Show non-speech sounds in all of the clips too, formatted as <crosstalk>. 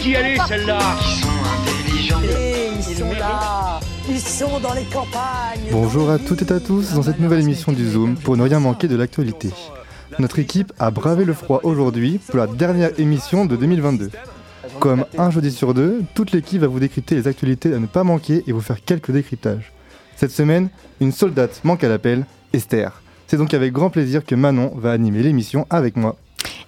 qui elle est celle-là ils sont là Ils sont dans les campagnes Bonjour à toutes et à tous dans cette nouvelle émission du Zoom pour ne rien manquer de l'actualité. Notre équipe a bravé le froid aujourd'hui pour la dernière émission de 2022. Comme un jeudi sur deux, toute l'équipe va vous décrypter les actualités à ne pas manquer et vous faire quelques décryptages. Cette semaine, une soldate manque à l'appel, Esther. C'est donc avec grand plaisir que Manon va animer l'émission avec moi.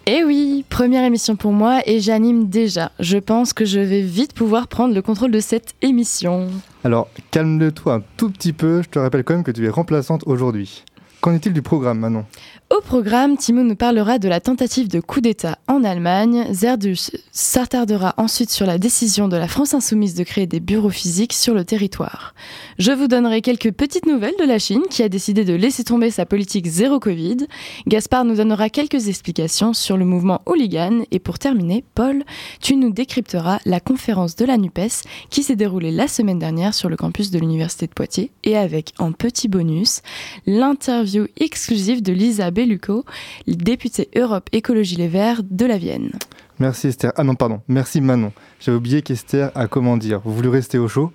Eh oui, première émission pour moi et j'anime déjà. Je pense que je vais vite pouvoir prendre le contrôle de cette émission. Alors, calme-toi un tout petit peu, je te rappelle quand même que tu es remplaçante aujourd'hui. Qu'en est-il du programme, Manon? Au programme, Timo nous parlera de la tentative de coup d'État en Allemagne. Zerdus s'attardera ensuite sur la décision de la France insoumise de créer des bureaux physiques sur le territoire. Je vous donnerai quelques petites nouvelles de la Chine qui a décidé de laisser tomber sa politique zéro Covid. Gaspard nous donnera quelques explications sur le mouvement hooligan. Et pour terminer, Paul, tu nous décrypteras la conférence de la NUPES qui s'est déroulée la semaine dernière sur le campus de l'Université de Poitiers et avec en petit bonus l'interview exclusive de Lisa Bellucco, députée Europe Écologie Les Verts de la Vienne. Merci Esther. Ah non, pardon. Merci Manon. J'avais oublié qu'Esther a comment dire, voulu rester au chaud?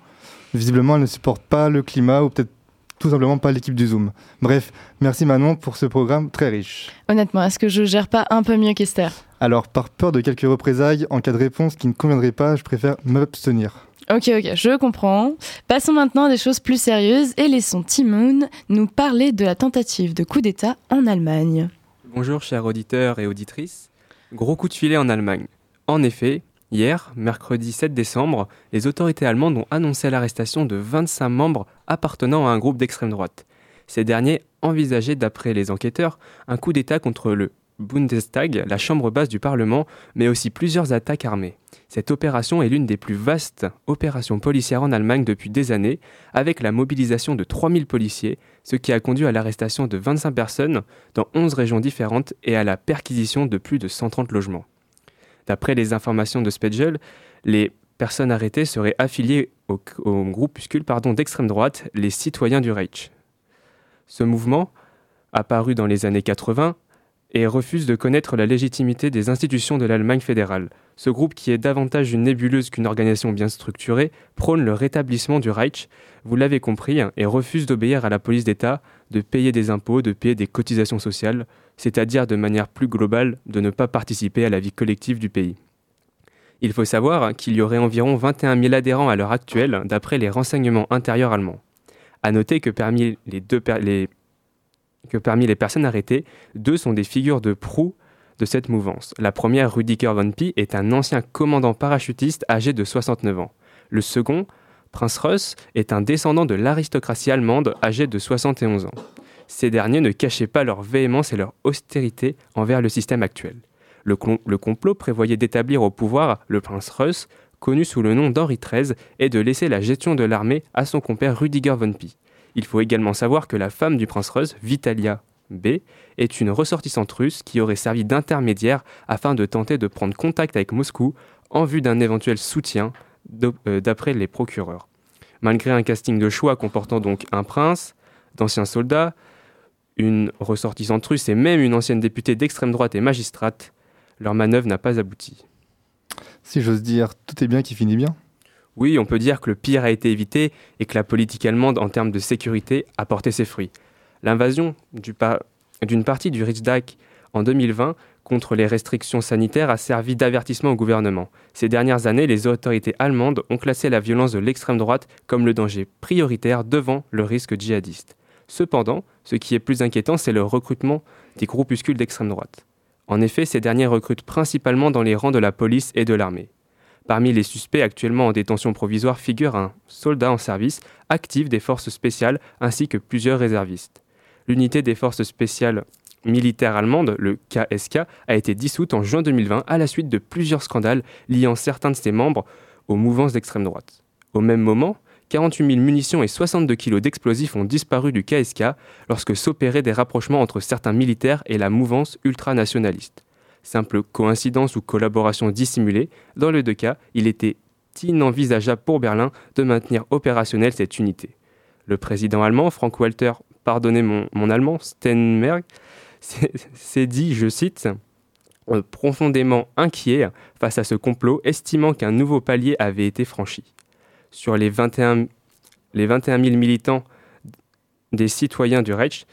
Visiblement, elle ne supporte pas le climat ou peut-être tout simplement pas l'équipe du Zoom. Bref, merci Manon pour ce programme très riche. Honnêtement, est-ce que je gère pas un peu mieux qu'Esther? Alors, par peur de quelques représailles, en cas de réponse qui ne conviendrait pas, je préfère m'abstenir. Ok, ok, je comprends. Passons maintenant à des choses plus sérieuses et laissons Timoun nous parler de la tentative de coup d'État en Allemagne. Bonjour chers auditeurs et auditrices. Gros coup de filet en Allemagne. En effet, hier, mercredi 7 décembre, les autorités allemandes ont annoncé l'arrestation de 25 membres appartenant à un groupe d'extrême droite. Ces derniers envisageaient, d'après les enquêteurs, un coup d'État contre le Bundestag, la chambre basse du Parlement, mais aussi plusieurs attaques armées. Cette opération est l'une des plus vastes opérations policières en Allemagne depuis des années, avec la mobilisation de 3000 policiers, ce qui a conduit à l'arrestation de 25 personnes dans 11 régions différentes et à la perquisition de plus de 130 logements. D'après les informations de Spedgel, les personnes arrêtées seraient affiliées au, au groupuscule d'extrême droite, les Citoyens du Reich. Ce mouvement, apparu dans les années 80, et refuse de connaître la légitimité des institutions de l'Allemagne fédérale. Ce groupe, qui est davantage une nébuleuse qu'une organisation bien structurée, prône le rétablissement du Reich, vous l'avez compris, et refuse d'obéir à la police d'État, de payer des impôts, de payer des cotisations sociales, c'est-à-dire de manière plus globale de ne pas participer à la vie collective du pays. Il faut savoir qu'il y aurait environ 21 000 adhérents à l'heure actuelle, d'après les renseignements intérieurs allemands. À noter que parmi les, deux les que parmi les personnes arrêtées, deux sont des figures de proue de cette mouvance. La première, Rudiger von Pi, est un ancien commandant parachutiste âgé de 69 ans. Le second, Prince Russ, est un descendant de l'aristocratie allemande âgé de 71 ans. Ces derniers ne cachaient pas leur véhémence et leur austérité envers le système actuel. Le, complot prévoyait d'établir au pouvoir le prince Russ, connu sous le nom d'Henri XIII, et de laisser la gestion de l'armée à son compère Rudiger von Pi. Il faut également savoir que la femme du prince Russ, Vitalia B, est une ressortissante russe qui aurait servi d'intermédiaire afin de tenter de prendre contact avec Moscou en vue d'un éventuel soutien euh, d'après les procureurs. Malgré un casting de choix comportant donc un prince, d'anciens soldats, une ressortissante russe et même une ancienne députée d'extrême droite et magistrate, leur manœuvre n'a pas abouti. Si j'ose dire, tout est bien qui finit bien. Oui, on peut dire que le pire a été évité et que la politique allemande en termes de sécurité a porté ses fruits. L'invasion d'une partie du Riksdag en 2020 contre les restrictions sanitaires a servi d'avertissement au gouvernement. Ces dernières années, les autorités allemandes ont classé la violence de l'extrême droite comme le danger prioritaire devant le risque djihadiste. Cependant, ce qui est plus inquiétant, c'est le recrutement des groupuscules d'extrême droite. En effet, ces derniers recrutent principalement dans les rangs de la police et de l'armée. Parmi les suspects actuellement en détention provisoire figure un soldat en service actif des forces spéciales ainsi que plusieurs réservistes. L'unité des forces spéciales militaires allemandes, le KSK, a été dissoute en juin 2020 à la suite de plusieurs scandales liant certains de ses membres aux mouvances d'extrême droite. Au même moment, 48 000 munitions et 62 kg d'explosifs ont disparu du KSK lorsque s'opéraient des rapprochements entre certains militaires et la mouvance ultranationaliste simple coïncidence ou collaboration dissimulée, dans les deux cas, il était inenvisageable pour Berlin de maintenir opérationnelle cette unité. Le président allemand, Frank-Walter, pardonnez mon, allemand, Steinberg, s'est dit, je cite, euh, profondément inquiets face à ce complot, estimant qu'un nouveau palier avait été franchi. Sur les 21, les 21 000 militants des citoyens du Reich,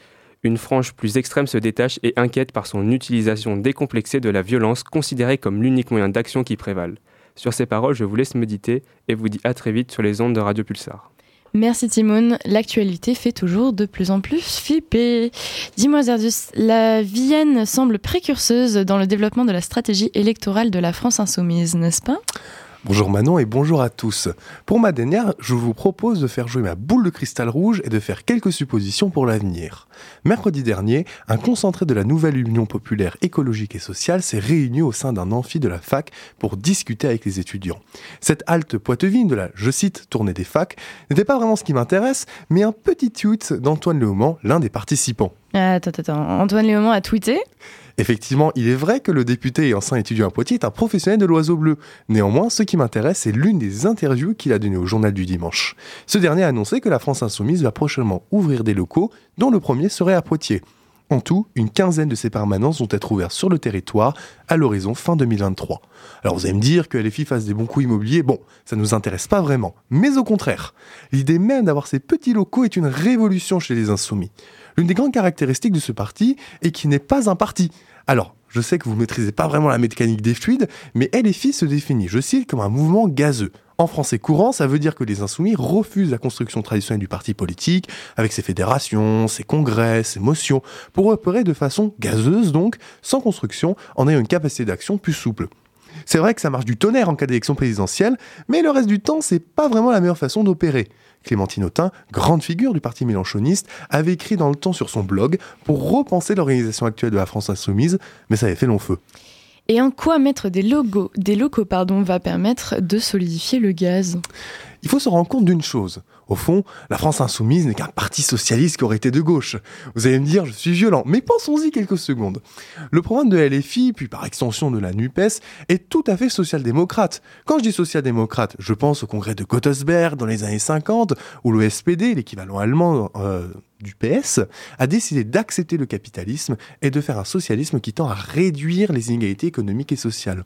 une frange plus extrême se détache et inquiète par son utilisation décomplexée de la violence, considérée comme l'unique moyen d'action qui prévale. Sur ces paroles, je vous laisse méditer et vous dis à très vite sur les ondes de Radio Pulsar. Merci Timon. L'actualité fait toujours de plus en plus flipper. Dis-moi Zerdus, la Vienne semble précurseuse dans le développement de la stratégie électorale de la France insoumise, n'est-ce pas? Bonjour Manon et bonjour à tous. Pour ma dernière, je vous propose de faire jouer ma boule de cristal rouge et de faire quelques suppositions pour l'avenir. Mercredi dernier, un concentré de la nouvelle Union populaire écologique et sociale s'est réuni au sein d'un amphi de la fac pour discuter avec les étudiants. Cette halte poitevine de la, je cite, tournée des facs, n'était pas vraiment ce qui m'intéresse, mais un petit tweet d'Antoine Léaumont, l'un des participants. Attends, attends, Antoine Léaumont a tweeté? Effectivement, il est vrai que le député et ancien étudiant à Poitiers est un professionnel de l'oiseau bleu. Néanmoins, ce qui m'intéresse, c'est l'une des interviews qu'il a données au journal du dimanche. Ce dernier a annoncé que la France insoumise va prochainement ouvrir des locaux, dont le premier serait à Poitiers. En tout, une quinzaine de ces permanences vont être ouvertes sur le territoire à l'horizon fin 2023. Alors vous allez me dire que les filles fassent des bons coups immobiliers, bon, ça ne nous intéresse pas vraiment. Mais au contraire, l'idée même d'avoir ces petits locaux est une révolution chez les insoumis. L'une des grandes caractéristiques de ce parti est qu'il n'est pas un parti. Alors, je sais que vous ne maîtrisez pas vraiment la mécanique des fluides, mais LFI se définit, je cite, comme un mouvement gazeux. En français courant, ça veut dire que les insoumis refusent la construction traditionnelle du parti politique, avec ses fédérations, ses congrès, ses motions, pour opérer de façon gazeuse donc, sans construction, en ayant une capacité d'action plus souple. C'est vrai que ça marche du tonnerre en cas d'élection présidentielle, mais le reste du temps, c'est pas vraiment la meilleure façon d'opérer. Clémentine Autain, grande figure du parti mélanchoniste, avait écrit dans le temps sur son blog pour repenser l'organisation actuelle de la France insoumise, mais ça avait fait long feu. Et en quoi mettre des, logos, des locaux pardon, va permettre de solidifier le gaz? Il faut se rendre compte d'une chose. Au fond, la France insoumise n'est qu'un parti socialiste qui aurait été de gauche. Vous allez me dire, je suis violent, mais pensons-y quelques secondes. Le programme de LFI, puis par extension de la NUPES, est tout à fait social-démocrate. Quand je dis social-démocrate, je pense au congrès de Gottesberg dans les années 50, où le SPD, l'équivalent allemand euh, du PS, a décidé d'accepter le capitalisme et de faire un socialisme qui tend à réduire les inégalités économiques et sociales.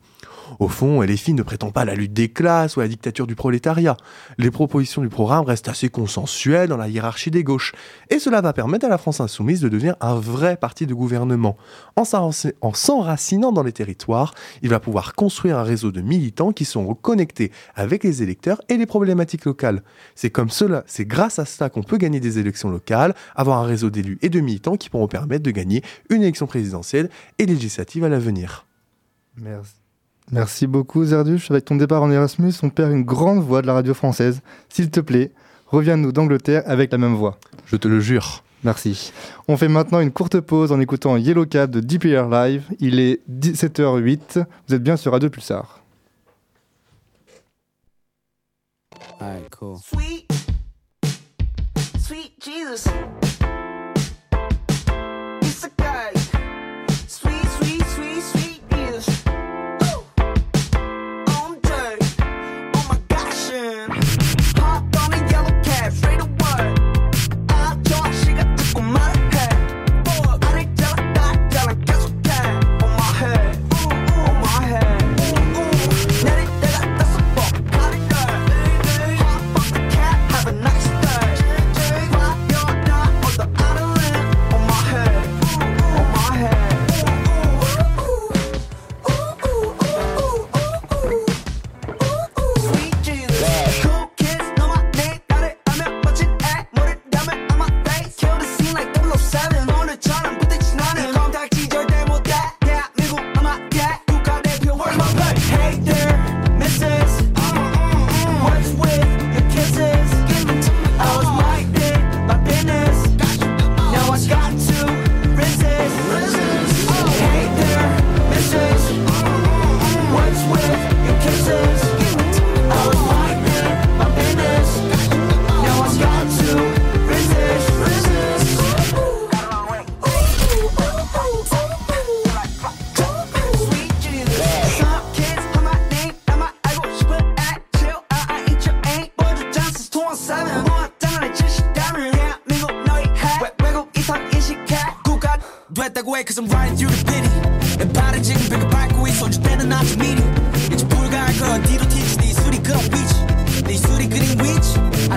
Au fond, LFI ne prétend pas la lutte des classes ou la dictature du prolétariat. Les propositions du programme restent assez consensuelles dans la hiérarchie des gauches, et cela va permettre à la France insoumise de devenir un vrai parti de gouvernement. En s'enracinant dans les territoires, il va pouvoir construire un réseau de militants qui sont connectés avec les électeurs et les problématiques locales. C'est comme cela, c'est grâce à cela qu'on peut gagner des élections locales, avoir un réseau d'élus et de militants qui pourront permettre de gagner une élection présidentielle et législative à l'avenir. Merci. Merci beaucoup Zerduche. Avec ton départ en Erasmus, on perd une grande voix de la radio française. S'il te plaît, reviens-nous d'Angleterre avec la même voix. Je te le jure. Merci. On fait maintenant une courte pause en écoutant Yellow Cab de DPR Live. Il est 17h08. Vous êtes bien sur Radio Pulsar. cool. Sweet, sweet Jesus.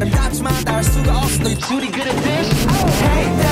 아름답지만 닿을 수가 없어 너의 술이 그린 bitch Hey there missus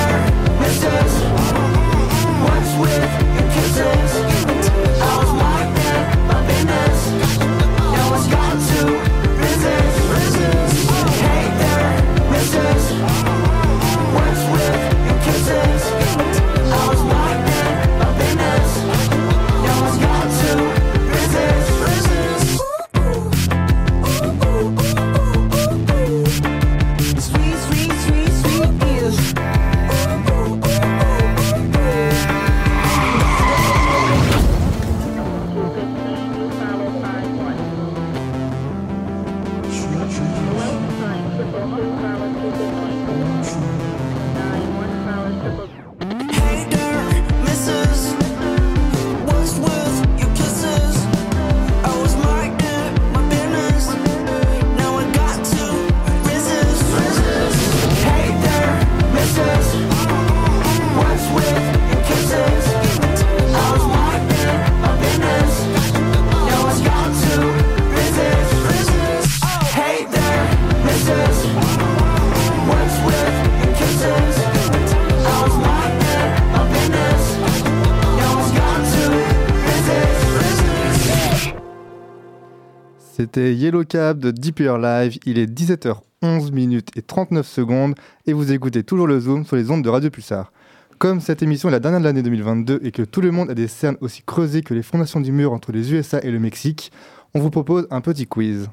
C'était Yellow Cab de Deeper Live. Il est 17h11 minutes et 39 secondes et vous écoutez toujours le Zoom sur les ondes de Radio Pulsar. Comme cette émission est la dernière de l'année 2022 et que tout le monde a des cernes aussi creusées que les fondations du mur entre les USA et le Mexique, on vous propose un petit quiz.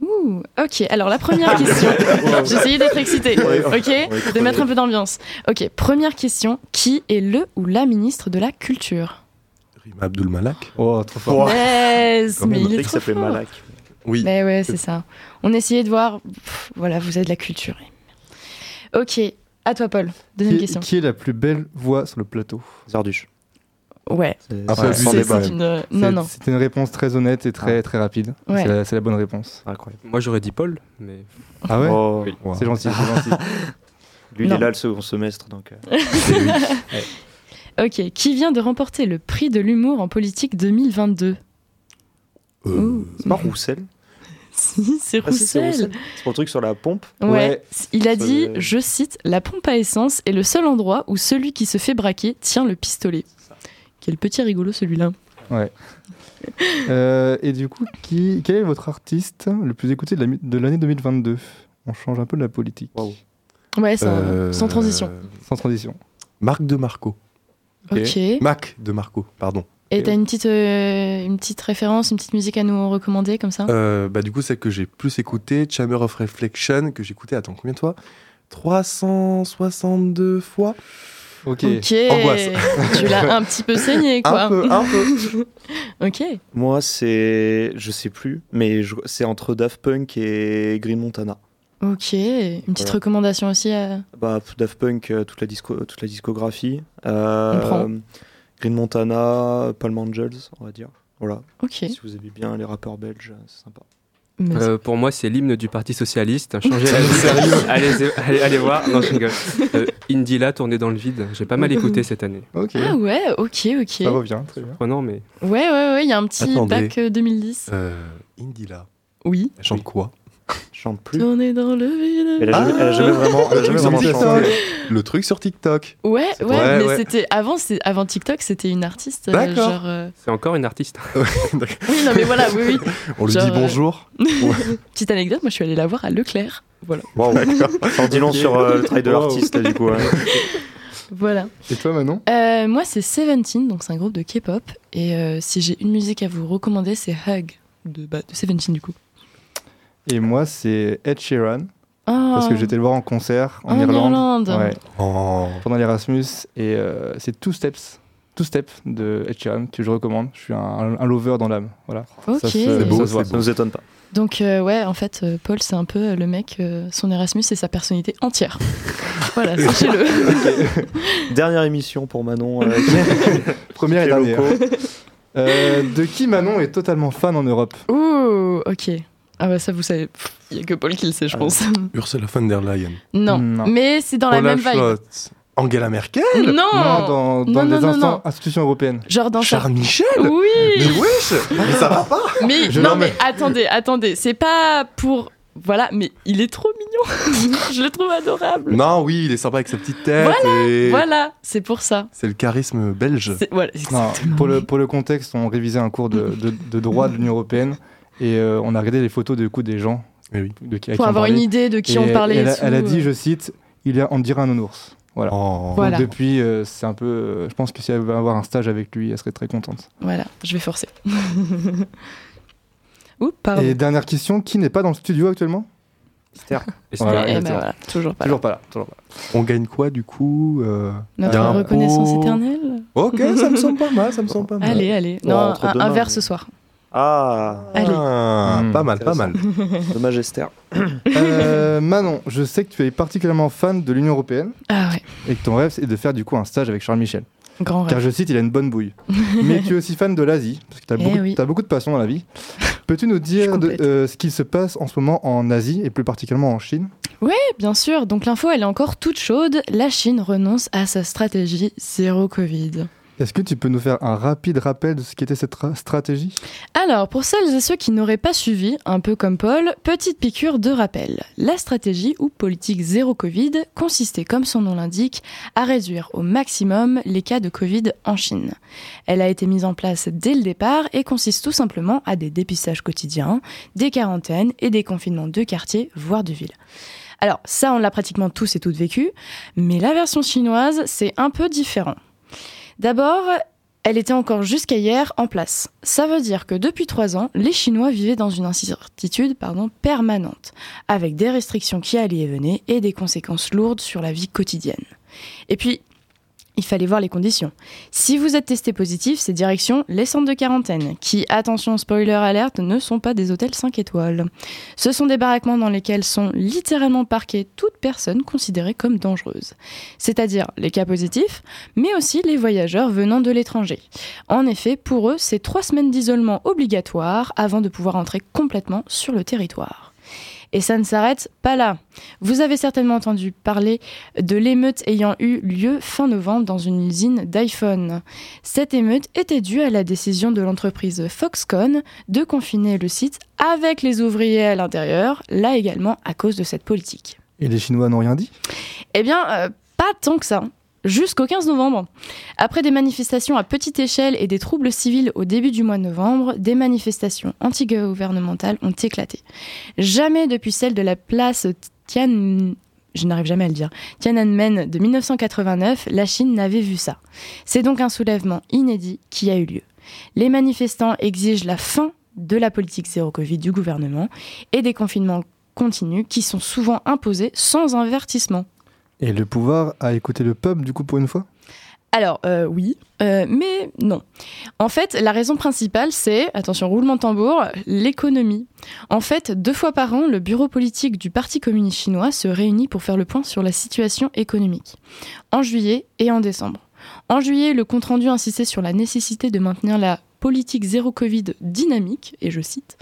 Ouh, ok, alors la première question. <laughs> J'ai essayé d'être excitée, ok De mettre un peu d'ambiance. Ok, première question. Qui est le ou la ministre de la Culture? Rima Abdul Malak Oh, trop fort. Yes, Quand mais il est trop s'appelait fort. Malak. Oui. Mais ouais, c'est ça. On essayait de voir. Pff, voilà, vous avez de la culture. Ok, à toi, Paul. Deuxième Qui, question. qui est la plus belle voix sur le plateau? Zarduche. Ouais. C'est Ah, une. Non, non. C'était une réponse très honnête et très, très rapide. Ouais. C'est la, bonne réponse. Incroyable. Moi j'aurais dit Paul, mais Ah ouais? Oh, Oui. C'est gentil, c'est <laughs> gentil. Lui, il est là le second semestre, donc. euh, <laughs> Ok, qui vient de remporter le prix de l'humour en politique 2022 Euh. C'est pas Roussel <laughs> Si, c'est Ah, si, c'est Roussel. C'est pour le truc sur la pompe. Ouais. Ouais. Il a dit, euh, je cite, La pompe à essence est le seul endroit où celui qui se fait braquer tient le pistolet. Quel petit rigolo celui-là. <laughs> Euh, et du coup, qui, quel est votre artiste le plus écouté de la mi- de l'année 2022 On change un peu de la politique. Waouh. Ouais, ça, euh, sans transition. Sans transition. Marc de Marco. Ok. Ok. Mac de Marco, pardon. Et t'as une petite, euh, une petite référence, une petite musique à nous recommander comme ça? Euh, bah, du coup, celle que j'ai plus écoutée, Chamber of Reflection, que j'ai écouté, attends, combien de fois? 362 fois? Ok. Angoisse. <laughs> tu l'as un petit peu saigné quoi. Un peu, un peu. <laughs> ok, Moi, c'est. Je sais plus, mais je- c'est entre Daft Punk et Green Montana. Ok. Une petite Voilà. recommandation aussi. à- Bah, Daft Punk, euh, toute la, disco, toute la discographie. On Euh, prend. Green Montana, Palm Angels, on va dire. Voilà. Ok. Si vous aimez bien les rappeurs belges, c'est sympa. Euh, pour moi c'est l'hymne du Parti Socialiste. Changez la <laughs> vie. <laughs> allez, allez, allez voir. Non, je rigole. Euh, Indila tourné dans le vide. J'ai pas mal écouté cette année. Ok. Ah ouais, ok, ok. Ça revient, très bien. Oh non, mais Ouais, ouais, ouais, il y a un petit Attendez. bac euh, 2010. Euh, Indila, Oui. elle chante quoi? Chante plus. Tourner dans le vide. Elle a jamais, elle a jamais vraiment, elle a jamais vraiment chanté. TikTok. Le truc sur TikTok. Ouais, ouais, mais ouais. c'était avant, c'est avant TikTok, c'était une artiste. euh, D'accord. euh, c'est encore une artiste. <laughs> Oui, non, mais voilà, oui, oui. <laughs> On lui dit euh, bonjour. <laughs> Petite anecdote, moi je suis allée la voir à Leclerc. Voilà. Long Ok. sur euh, le travail de Wow. l'artiste, du coup. hein. Voilà. Et toi, Manon? Euh, moi, c'est Seventeen, donc c'est un groupe de K-pop. Et euh, si j'ai une musique à vous recommander, c'est Hug de, bah, de Seventeen, du coup. Et moi, c'est Ed Sheeran. Oh, Parce que j'étais le voir en concert en, En Irlande. Irlande. Ouais, Oh. pendant l'Erasmus. Et euh, c'est Two Steps. Two Steps de Ed Sheeran que je recommande. Je suis un, un lover dans l'âme. Voilà. Ok. Ça se- beau, ça Ça nous étonne pas. Donc, euh, ouais, en fait, euh, Paul, c'est un peu euh, le mec, euh, son Erasmus, c'est sa personnalité entière. <laughs> voilà, sachez-le. Dernière émission pour Manon. euh, <laughs> Première et dernière. Euh, de qui Manon est totalement fan en Europe? Ouh, ok. Ah bah ça, vous savez, il y a que Paul qui le sait, je Ah. pense. <laughs> Ursula von der Leyen. non. Non. mais c'est dans la même vibe. Angela Merkel Non, Non, dans, dans Non, les non, non, instants- non. institutions européennes. Genre dans. Charles Michel Oui Mais wesh Mais ça va pas Mais Je non, mais attendez, attendez, c'est pas pour. Voilà, mais il est trop mignon. <laughs> Je le trouve adorable. Non, oui, il est sympa avec sa petite tête. et Voilà, c'est pour ça. C'est le charisme belge. Voilà, pour, le, pour le contexte, on révisait un cours de, de- de droit de l'Union européenne et euh, on a regardé les photos de, coup, des gens Eh oui. de qui, Pour avoir une idée de qui Et on parlait. Elle, a- elle a tout, dit, euh. je cite, il y a, on dirait un nounours. Voilà. Oh. Voilà. Depuis, euh, c'est un peu. euh, je pense que si elle veut avoir un stage avec lui, elle serait très contente. Voilà, je vais forcer. <laughs> Oups, pardon. Et dernière question, qui n'est pas dans le studio actuellement? <laughs> Esther. Voilà, Eh ben voilà, toujours pas là. Toujours pas là. Toujours pas là. On gagne quoi du coup euh, Notre reconnaissance pot? éternelle? Ok, ça me semble pas mal, ça me semble pas mal. Allez, allez. Non, un, verre mais- ce soir. Ah, Allez. Ah, Hmm, pas mal, pas mal. dommage Esther. <coughs> Euh, Manon, je sais que tu es particulièrement fan de l'Union européenne Ah ouais, et que ton rêve c'est de faire du coup un stage avec Charles Michel. grand Car rêve. je cite, il a une bonne bouille. <laughs> Mais tu es aussi fan de l'Asie, parce que tu as, Eh beaucoup, oui. t'as beaucoup de passion dans la vie. Peux-tu nous dire de, euh, ce qu'il se passe en ce moment en Asie et plus particulièrement en Chine? Bien sûr, donc l'info elle est encore toute chaude. La Chine renonce à sa stratégie zéro Covid. Est-ce que tu peux nous faire un rapide rappel de ce qu'était cette ra- stratégie? Alors, pour celles et ceux qui n'auraient pas suivi, un peu comme Paul, petite piqûre de rappel. La stratégie ou politique zéro Covid consistait, comme son nom l'indique, à réduire au maximum les cas de Covid en Chine. Elle a été mise en place dès le départ et consiste tout simplement à des dépistages quotidiens, des quarantaines et des confinements de quartier, voire de ville. Alors, ça, on l'a pratiquement tous et toutes vécu, mais la version chinoise, c'est un peu différent. D'abord, elle était encore jusqu'à hier en place. Ça veut dire que depuis trois ans, les Chinois vivaient dans une incertitude permanente, avec des restrictions qui allaient et venaient et des conséquences lourdes sur la vie quotidienne. Et puis, il fallait voir les conditions. Si vous êtes testé positif, c'est direction les centres de quarantaine, qui, attention spoiler alerte, ne sont pas des hôtels 5 étoiles. Ce sont des baraquements dans lesquels sont littéralement parquées toutes personnes considérées comme dangereuses. C'est-à-dire les cas positifs, mais aussi les voyageurs venant de l'étranger. En effet, pour eux, c'est trois semaines d'isolement obligatoire avant de pouvoir entrer complètement sur le territoire. Et ça ne s'arrête pas là. Vous avez certainement entendu parler de l'émeute ayant eu lieu fin novembre dans une usine d'iPhone. Cette émeute était due à la décision de l'entreprise Foxconn de confiner le site avec les ouvriers à l'intérieur, là également à cause de cette politique. Et les Chinois n'ont rien dit? Eh bien, euh, pas tant que ça. Jusqu'au 15 novembre. Après des manifestations à petite échelle et des troubles civils au début du mois de novembre, des manifestations anti-gouvernementales ont éclaté. Jamais depuis celle de la place Tian... Tiananmen de 1989, la Chine n'avait vu ça. C'est donc un soulèvement inédit qui a eu lieu. Les manifestants exigent la fin de la politique zéro Covid du gouvernement et des confinements continus qui sont souvent imposés sans avertissement. Et le pouvoir a écouté le peuple du coup pour une fois? Alors, euh, oui, euh, mais non. En fait, la raison principale, c'est, attention, roulement de tambour, l'économie. En fait, deux fois par an, le bureau politique du Parti communiste chinois se réunit pour faire le point sur la situation économique, en juillet et en décembre. En juillet, le compte-rendu insistait sur la nécessité de maintenir la politique zéro Covid dynamique, et je cite,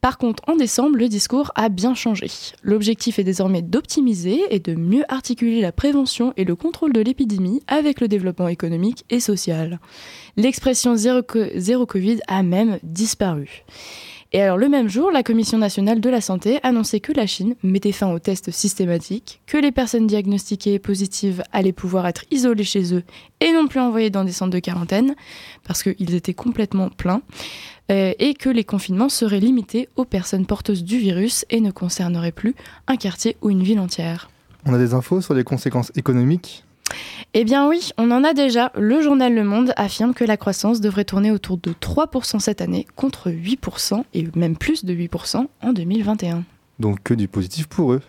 par contre, en décembre, le discours a bien changé. L'objectif est désormais d'optimiser et de mieux articuler la prévention et le contrôle de l'épidémie avec le développement économique et social. L'expression zéro, co- zéro Covid a même disparu. Et alors le même jour, la Commission nationale de la santé annonçait que la Chine mettait fin aux tests systématiques, que les personnes diagnostiquées positives allaient pouvoir être isolées chez eux et non plus envoyées dans des centres de quarantaine, parce qu'ils étaient complètement pleins, euh, et que les confinements seraient limités aux personnes porteuses du virus et ne concerneraient plus un quartier ou une ville entière. On a des infos sur les conséquences économiques? Eh bien oui, on en a déjà. Le journal Le Monde affirme que la croissance devrait tourner autour de 3% cette année contre 8% et même plus de 8% en 2021. Donc que du positif pour eux.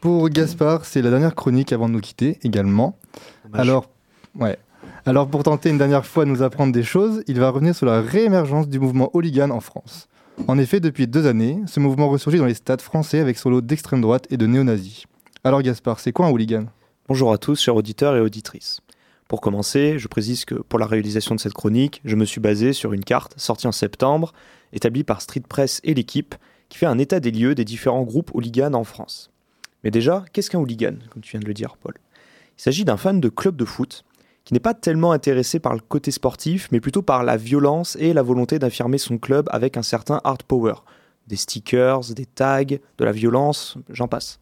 Pour Gaspard, c'est la dernière chronique avant de nous quitter également. Dommage. Alors, ouais. Alors pour tenter une dernière fois de nous apprendre des choses, il va revenir sur la réémergence du mouvement hooligan en France. En effet, depuis deux années, ce mouvement ressurgit dans les stades français avec son lot d'extrême droite et de néo-nazis. Alors Gaspard, c'est quoi un hooligan? Bonjour à tous, chers auditeurs et auditrices. Pour commencer, je précise que pour la réalisation de cette chronique, je me suis basé sur une carte sortie en septembre, établie par Street Press et l'équipe, qui fait un état des lieux des différents groupes hooligans en France. Mais déjà, qu'est-ce qu'un hooligan, comme tu viens de le dire, Paul? Il s'agit d'un fan de club de foot qui n'est pas tellement intéressé par le côté sportif, mais plutôt par la violence et la volonté d'affirmer son club avec un certain hard power. Des stickers, des tags, de la violence, j'en passe.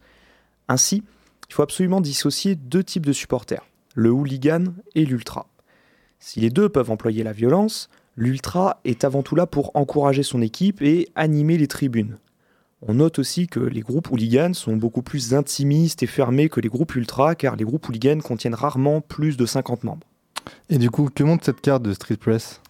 Ainsi, il faut absolument dissocier deux types de supporters, le hooligan et l'ultra. Si les deux peuvent employer la violence, l'ultra est avant tout là pour encourager son équipe et animer les tribunes. On note aussi que les groupes hooligans sont beaucoup plus intimistes et fermés que les groupes ultra, car les groupes hooligans contiennent rarement plus de 50 membres. Et du coup, que montre cette carte de Street Press?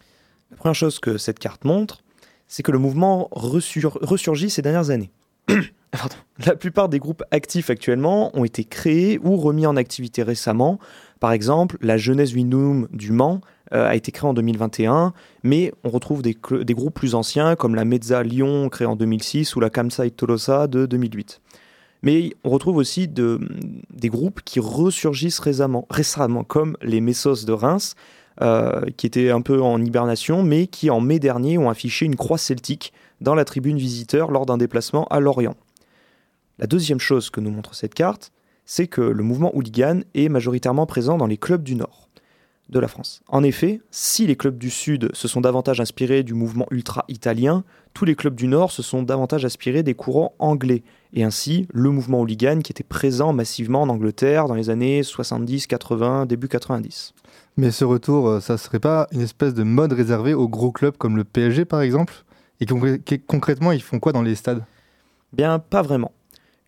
La première chose que cette carte montre, c'est que le mouvement ressur- ressurgit ces dernières années. <clears throat> <laughs> La plupart des groupes actifs actuellement ont été créés ou remis en activité récemment. Par exemple, la Jeunesse Windum du Mans euh, a été créée en 2021, mais on retrouve des, groupes plus anciens comme la Mezza Lyon créée en 2006 ou la Kamsai Tolosa de 2008. Mais on retrouve aussi de- des groupes qui ressurgissent récemment, récemment comme les Messos de Reims, euh, qui étaient un peu en hibernation, mais qui en mai dernier ont affiché une croix celtique dans la tribune visiteur lors d'un déplacement à Lorient. La deuxième chose que nous montre cette carte, c'est que le mouvement hooligan est majoritairement présent dans les clubs du Nord de la France. En effet, si les clubs du Sud se sont davantage inspirés du mouvement ultra-italien, tous les clubs du Nord se sont davantage inspirés des courants anglais, et ainsi le mouvement hooligan qui était présent massivement en Angleterre dans les années 70, 80, début 90. Mais ce retour, euh, ça serait pas une espèce de mode réservé aux gros clubs comme le PSG par exemple? Et concrètement, ils font quoi dans les stades? Bien, pas vraiment.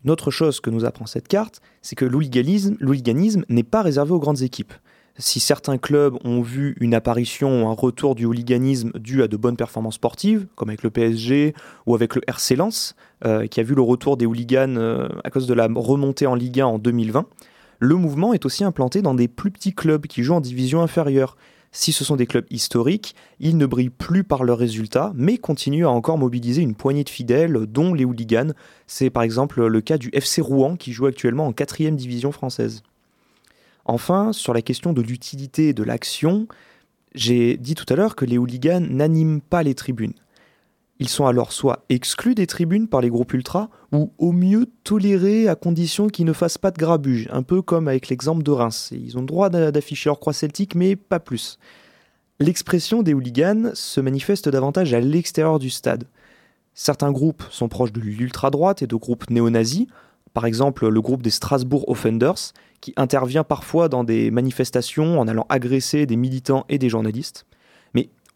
Une autre chose que nous apprend cette carte, c'est que l'hooliganisme n'est pas réservé aux grandes équipes. Si certains clubs ont vu une apparition ou un retour du hooliganisme dû à de bonnes performances sportives, comme avec le PSG ou avec le RC Lens, euh, qui a vu le retour des hooligans euh, à cause de la remontée en Ligue 1 en 2020, le mouvement est aussi implanté dans des plus petits clubs qui jouent en division inférieure. Si ce sont des clubs historiques, ils ne brillent plus par leurs résultats, mais continuent à encore mobiliser une poignée de fidèles, dont les hooligans. C'est par exemple le cas du FC Rouen qui joue actuellement en 4 division française. Enfin, sur la question de l'utilité de l'action, j'ai dit tout à l'heure que les hooligans n'animent pas les tribunes. Ils sont alors soit exclus des tribunes par les groupes ultras, ou au mieux tolérés à condition qu'ils ne fassent pas de grabuge, un peu comme avec l'exemple de Reims. Ils ont le droit d'a- d'afficher leur croix celtique, mais pas plus. L'expression des hooligans se manifeste davantage à l'extérieur du stade. Certains groupes sont proches de l'ultra-droite et de groupes néo-nazis, par exemple le groupe des Strasbourg Offenders, qui intervient parfois dans des manifestations en allant agresser des militants et des journalistes.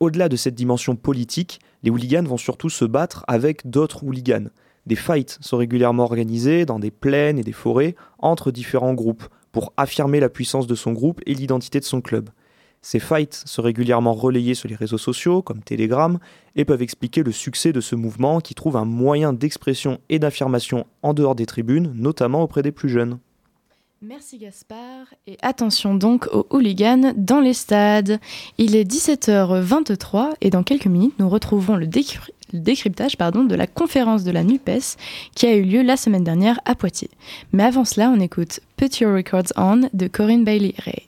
Au-delà de cette dimension politique, les hooligans vont surtout se battre avec d'autres hooligans. Des fights sont régulièrement organisés dans des plaines et des forêts entre différents groupes pour affirmer la puissance de son groupe et l'identité de son club. Ces fights sont régulièrement relayés sur les réseaux sociaux comme Telegram et peuvent expliquer le succès de ce mouvement qui trouve un moyen d'expression et d'affirmation en dehors des tribunes, notamment auprès des plus jeunes. Merci Gaspard. Et attention donc aux hooligans dans les stades. Il est 17h23 et dans quelques minutes, nous retrouverons le, décry- le décryptage de la conférence de la NUPES qui a eu lieu la semaine dernière à Poitiers. Mais avant cela, on écoute Put Your Records On de Corinne Bailey Ray.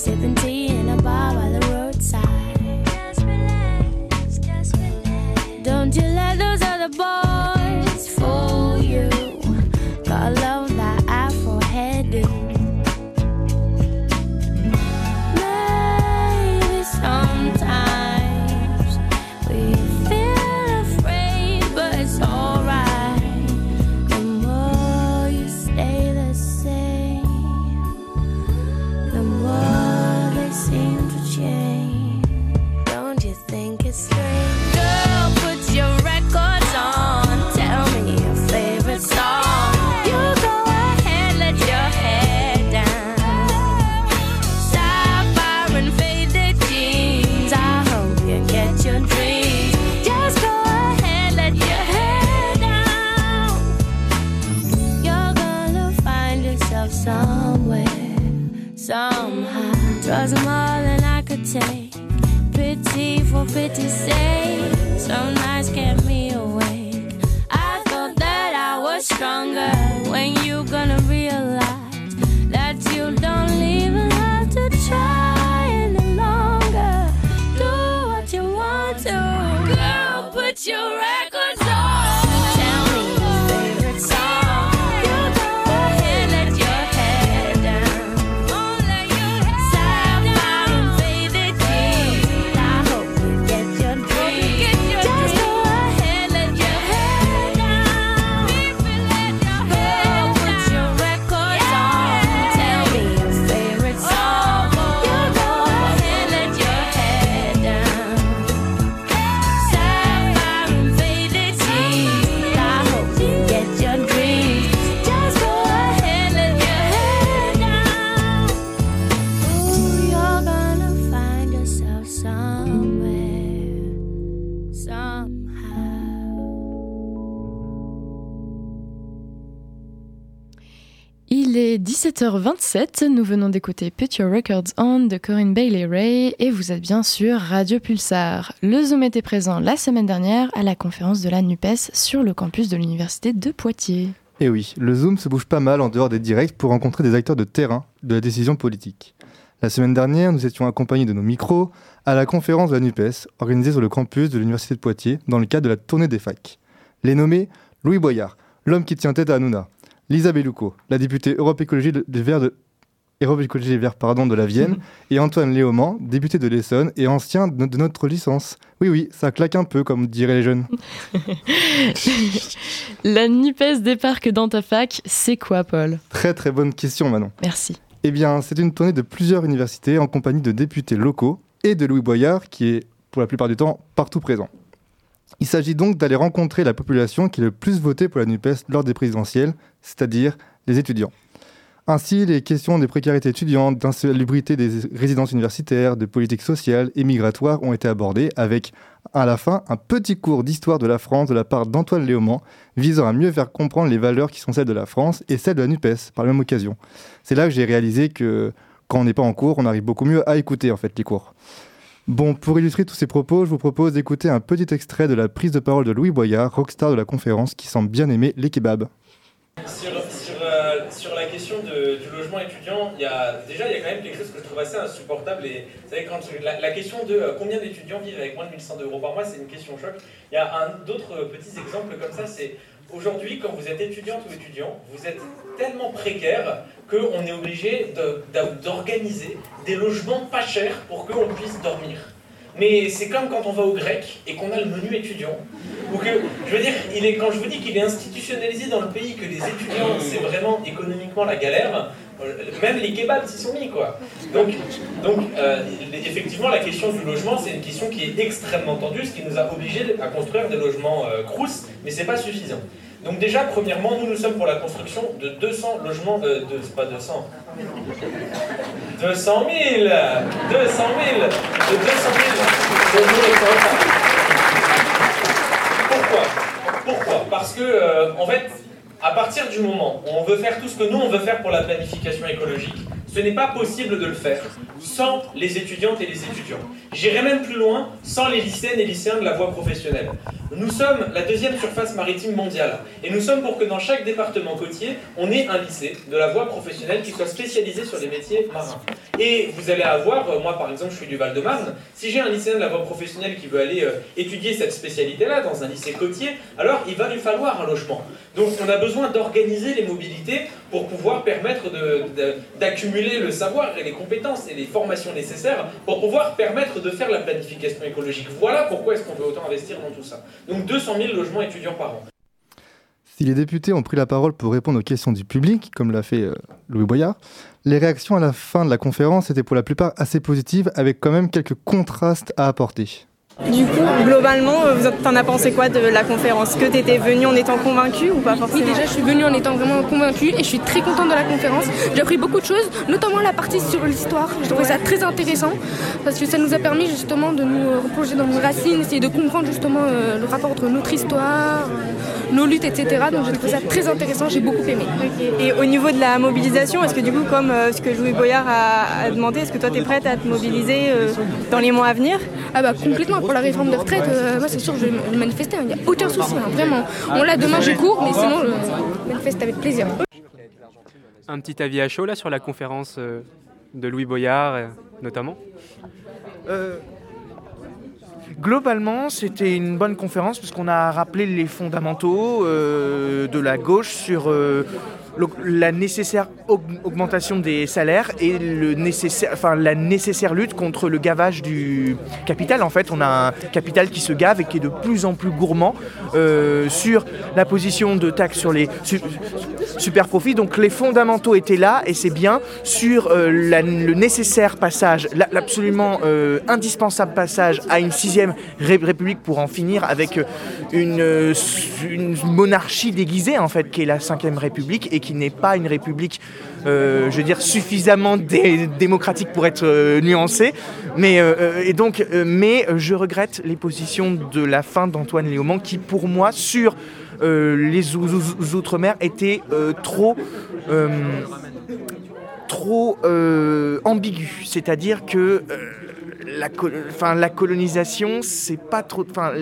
Sipping tea in a bar by the roadside. Just relax, just relax. Don't you let those other boys 17h27, nous venons d'écouter Put Your Records On de Corinne Bailey Ray et vous êtes bien sûr Radio Pulsar. Le Zoom était présent la semaine dernière à la conférence de la NUPES sur le campus de l'université de Poitiers. Et oui, le Zoom se bouge pas mal en dehors des directs pour rencontrer des acteurs de terrain de la décision politique. La semaine dernière, nous étions accompagnés de nos micros à la conférence de la NUPES organisée sur le campus de l'université de Poitiers dans le cadre de la tournée des facs. Les nommés Louis Boyard, l'homme qui tient tête à Hanouna, Lisa Bellucco, la députée Europe Écologie de- des Verts de Europe Écologie Verts pardon, de la Vienne, <laughs> et Antoine Léaumont, député de l'Essonne et ancien de, de notre licence. Oui, oui, ça claque un peu, comme diraient les jeunes. <laughs> La NUPES débarque dans ta fac, c'est quoi Paul? Très très bonne question, Manon. Merci. Eh bien, c'est une tournée de plusieurs universités en compagnie de députés locaux et de Louis Boyard, qui est pour la plupart du temps partout présent. Il s'agit donc d'aller rencontrer la population qui est le plus votée pour la NUPES lors des présidentielles, c'est-à-dire les étudiants. Ainsi, les questions des précarités étudiantes, d'insalubrité des résidences universitaires, de politique sociale et migratoire ont été abordées avec, à la fin, un petit cours d'histoire de la France de la part d'Antoine Léaumont, visant à mieux faire comprendre les valeurs qui sont celles de la France et celles de la NUPES, par la même occasion. C'est là que j'ai réalisé que quand on n'est pas en cours, on arrive beaucoup mieux à écouter en fait les cours. Bon, pour illustrer tous ces propos, je vous propose d'écouter un petit extrait de la prise de parole de Louis Boyard, rockstar de la conférence, qui semble bien aimer les kebabs. Sur, sur, euh, sur la question du logement étudiant, il y a, déjà il y a quand même quelque chose que je trouve assez insupportable. Et, vous savez, quand la, question de euh, combien d'étudiants vivent avec moins de 1100 euros par mois, c'est une question choc. Il y a d'autres euh, petits exemples comme ça. C'est aujourd'hui, quand vous êtes étudiante ou étudiant, vous êtes tellement précaire qu'on est obligé d'organiser des logements pas chers pour qu'on puisse dormir. Mais c'est comme quand on va au grec et qu'on a le menu étudiant. Ou que, je veux dire, il est, quand je vous dis qu'il est institutionnalisé dans le pays, que les étudiants, c'est vraiment économiquement la galère, même les kebabs s'y sont mis, quoi. Donc, donc euh, effectivement, la question du logement, c'est une question qui est extrêmement tendue, ce qui nous a obligés à construire des logements euh, crous, mais c'est pas suffisant. Donc déjà, premièrement, nous, nous sommes pour la construction de 200 logements, c'est pas 200, 200 000 200 000 De 200 000 logements. Pourquoi? Pourquoi? Parce que, euh, en fait, à partir du moment où on veut faire tout ce que nous, on veut faire pour la planification écologique, ce n'est pas possible de le faire sans les étudiantes et les étudiants. J'irai même plus loin, sans les lycéennes et lycéens de la voie professionnelle. Nous sommes la deuxième surface maritime mondiale, et nous sommes pour que dans chaque département côtier, on ait un lycée de la voie professionnelle qui soit spécialisé sur les métiers marins. Et vous allez avoir, euh, moi par exemple je suis du Val-de-Marne, si j'ai un lycéen de la voie professionnelle qui veut aller euh, étudier cette spécialité-là dans un lycée côtier, alors il va lui falloir un logement. Donc on a besoin d'organiser les mobilités pour pouvoir permettre d'accumuler le savoir et les compétences et les formations nécessaires pour pouvoir permettre de faire la planification écologique. Voilà pourquoi est-ce qu'on veut autant investir dans tout ça. Donc 200 000 logements étudiants par an. Si les députés ont pris la parole pour répondre aux questions du public, comme l'a fait euh, Louis Boyard, les réactions à la fin de la conférence étaient pour la plupart assez positives, avec quand même quelques contrastes à apporter. Du coup, globalement, euh, vous- t'en as pensé quoi de la conférence Que t'étais venu en étant convaincu ou pas Oui, forcément déjà, je suis venue en étant vraiment convaincue et je suis très contente de la conférence. J'ai appris beaucoup de choses, notamment la partie sur l'histoire. Je trouvais ça très intéressant parce que ça nous a permis justement de nous euh, replonger dans nos racines, essayer de comprendre justement euh, le rapport entre notre histoire, nos luttes, etc. Donc j'ai trouvé ça très intéressant, j'ai beaucoup aimé. Et au niveau de la mobilisation, est-ce que du coup, comme ce que Louis Boyard a, demandé, est-ce que toi t'es prête à te mobiliser dans les mois à venir? Ah bah complètement, pour la réforme des retraites, euh, moi c'est sûr que je vais me manifester, il n'y a aucun souci, hein, vraiment. Bon là demain j'ai cours, mais sinon je manifeste avec plaisir. Un petit avis à chaud là sur la conférence euh, de Louis Boyard euh, notamment Euh, Globalement, c'était une bonne conférence puisqu'on a rappelé les fondamentaux euh, de la gauche sur euh, la nécessaire aug- augmentation des salaires et le nécessaire, enfin, la nécessaire lutte contre le gavage du capital. En fait, on a un capital qui se gave et qui est de plus en plus gourmand euh, sur la position de taxe sur les su- super profits. Donc les fondamentaux étaient là et c'est bien sur euh, le nécessaire passage, la- l'absolument euh, indispensable passage à une sixième ré- république pour en finir avec une, une monarchie déguisée en fait qui est la cinquième république et qui n'est pas une république euh, je veux dire suffisamment dé- démocratique pour être euh, nuancée. Mais euh, et donc mais je regrette les positions de la fin d'Antoine Léaumont qui pour moi sur les ou- ou- outre-mer étaient euh, trop trop ambigu, c'est-à-dire que la, enfin, la colonisation, c'est pas trop, enfin,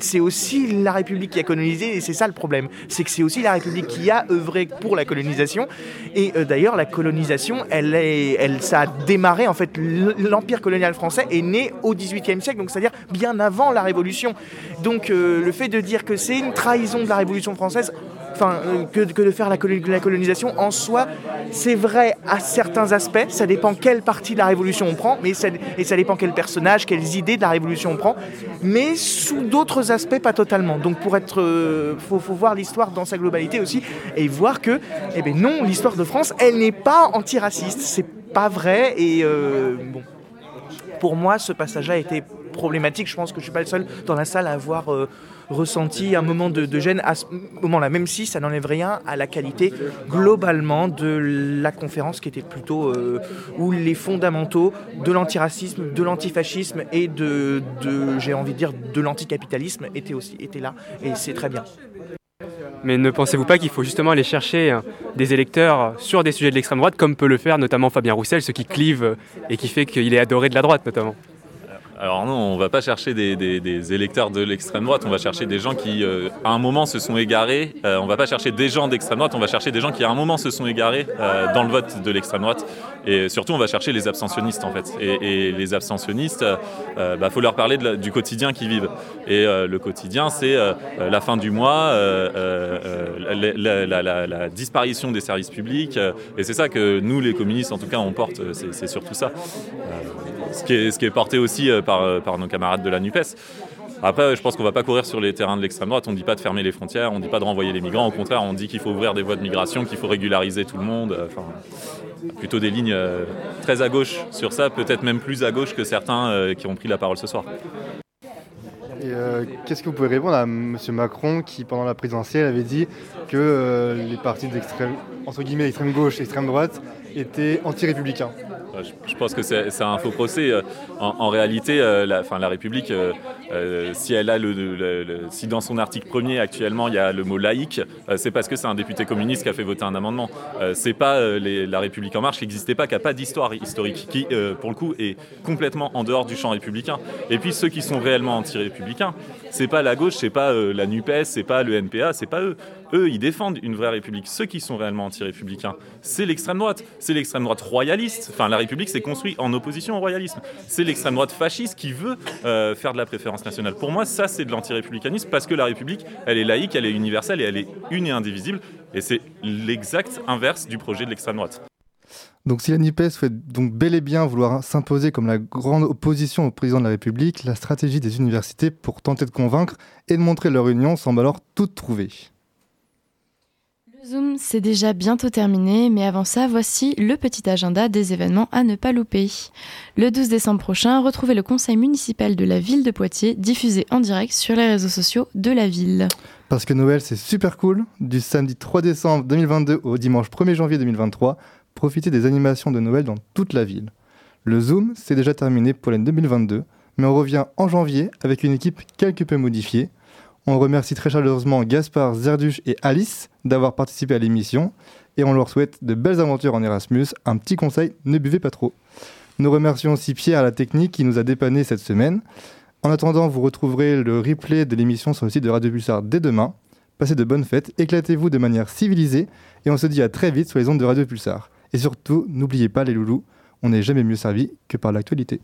c'est aussi la République qui a colonisé et c'est ça le problème, c'est que c'est aussi la République qui a œuvré pour la colonisation et euh, d'ailleurs la colonisation, elle est, elle, ça a démarré en fait l'empire colonial français est né au XVIIIe siècle, donc c'est-à-dire bien avant la Révolution. Donc euh, le fait de dire que c'est une trahison de la Révolution française euh, que, de faire la, colo- la colonisation en soi, c'est vrai à certains aspects, ça dépend quelle partie de la révolution on prend, mais ça, et ça dépend quel personnage, quelles idées de la révolution on prend, mais sous d'autres aspects pas totalement. Donc pour être, euh, faut, voir l'histoire dans sa globalité aussi et voir que, eh ben non, l'histoire de France, elle n'est pas antiraciste, c'est pas vrai et euh, bon pour moi, ce passage-là été problématique. Je pense que je suis pas le seul dans la salle à avoir euh, ressenti un moment de, gêne à ce moment-là, même si ça n'enlève rien à la qualité globalement de la conférence qui était plutôt euh, où les fondamentaux de l'antiracisme, de l'antifascisme et de, de j'ai envie de dire, de l'anticapitalisme étaient aussi étaient là et c'est très bien. Mais ne pensez-vous pas qu'il faut justement aller chercher euh, des électeurs sur des sujets de l'extrême droite, comme peut le faire notamment Fabien Roussel, ce qui clive et qui fait qu'il est adoré de la droite notamment? Alors non, on va pas chercher des, électeurs de l'extrême droite, on va chercher des gens qui, euh, à un moment, se sont égarés. Euh, on va pas chercher des gens d'extrême droite, on va chercher des gens qui, à un moment, se sont égarés euh, dans le vote de l'extrême droite. Et surtout, on va chercher les abstentionnistes, en fait. Et, les abstentionnistes, euh, bah, faut leur parler du quotidien qu'ils vivent. Et le quotidien, c'est la fin du mois, la, disparition des services publics. et c'est ça que nous, les communistes, en tout cas, on porte. C'est surtout ça. Ce, qui est, ce qui est porté aussi par, euh, par nos camarades de la NUPES. Après, je pense qu'on va pas courir sur les terrains de l'extrême droite. On ne dit pas de fermer les frontières, on ne dit pas de renvoyer les migrants. Au contraire, on dit qu'il faut ouvrir des voies de migration, qu'il faut régulariser tout le monde. euh, Enfin, plutôt des lignes euh, très à gauche sur ça, peut-être même plus à gauche que certains qui ont pris la parole ce soir. Qu'est-ce que vous pouvez répondre à M. Macron qui, pendant la présidentielle, avait dit que les partis d'extrême, entre guillemets, extrême gauche, extrême droite étaient anti-républicains Euh, Je pense que c'est un faux procès. Euh, En, réalité, euh, la, République, euh, si dans son article premier actuellement il y a le mot laïque, c'est parce que c'est un député communiste qui a fait voter un amendement. C'est pas la République en marche qui n'existait pas, qui a pas d'histoire historique, qui pour le coup est complètement en dehors du champ républicain. Et puis ceux qui sont réellement anti-républicains, c'est pas la gauche, c'est pas la Nupes, c'est pas le NPA, c'est pas eux. Eux, ils défendent une vraie République. Ceux qui sont réellement anti-républicains, c'est l'extrême droite. C'est l'extrême droite royaliste. Enfin, la République s'est construite en opposition au royalisme. C'est l'extrême droite fasciste qui veut euh, faire de la préférence nationale. Pour moi, ça, c'est de l'anti-républicanisme parce que la République, elle est laïque, elle est universelle et elle est une et indivisible. Et c'est l'exact inverse du projet de l'extrême droite. Donc si la souhaite donc bel et bien vouloir s'imposer comme la grande opposition au président de la République, la stratégie des universités pour tenter de convaincre et de montrer leur union semble alors toute trouvée. Zoom, c'est déjà bientôt terminé, mais avant ça, voici le petit agenda des événements à ne pas louper. Le 12 décembre prochain, retrouvez le conseil municipal de la ville de Poitiers, diffusé en direct sur les réseaux sociaux de la ville. Parce que Noël, c'est super cool. Du samedi 3 décembre 2022 au dimanche 1er janvier 2023, profitez des animations de Noël dans toute la ville. Le Zoom, c'est déjà terminé pour l'année 2022, mais on revient en janvier avec une équipe quelque peu modifiée. On remercie très chaleureusement Gaspard, Zerduche et Alice d'avoir participé à l'émission et on leur souhaite de belles aventures en Erasmus. Un petit conseil, ne buvez pas trop. Nous remercions aussi Pierre à la technique qui nous a dépanné cette semaine. En attendant, vous retrouverez le replay de l'émission sur le site de Radio Pulsar dès demain. Passez de bonnes fêtes, éclatez-vous de manière civilisée et on se dit à très vite sur les ondes de Radio Pulsar. Et surtout, n'oubliez pas les loulous, on n'est jamais mieux servi que par l'actualité.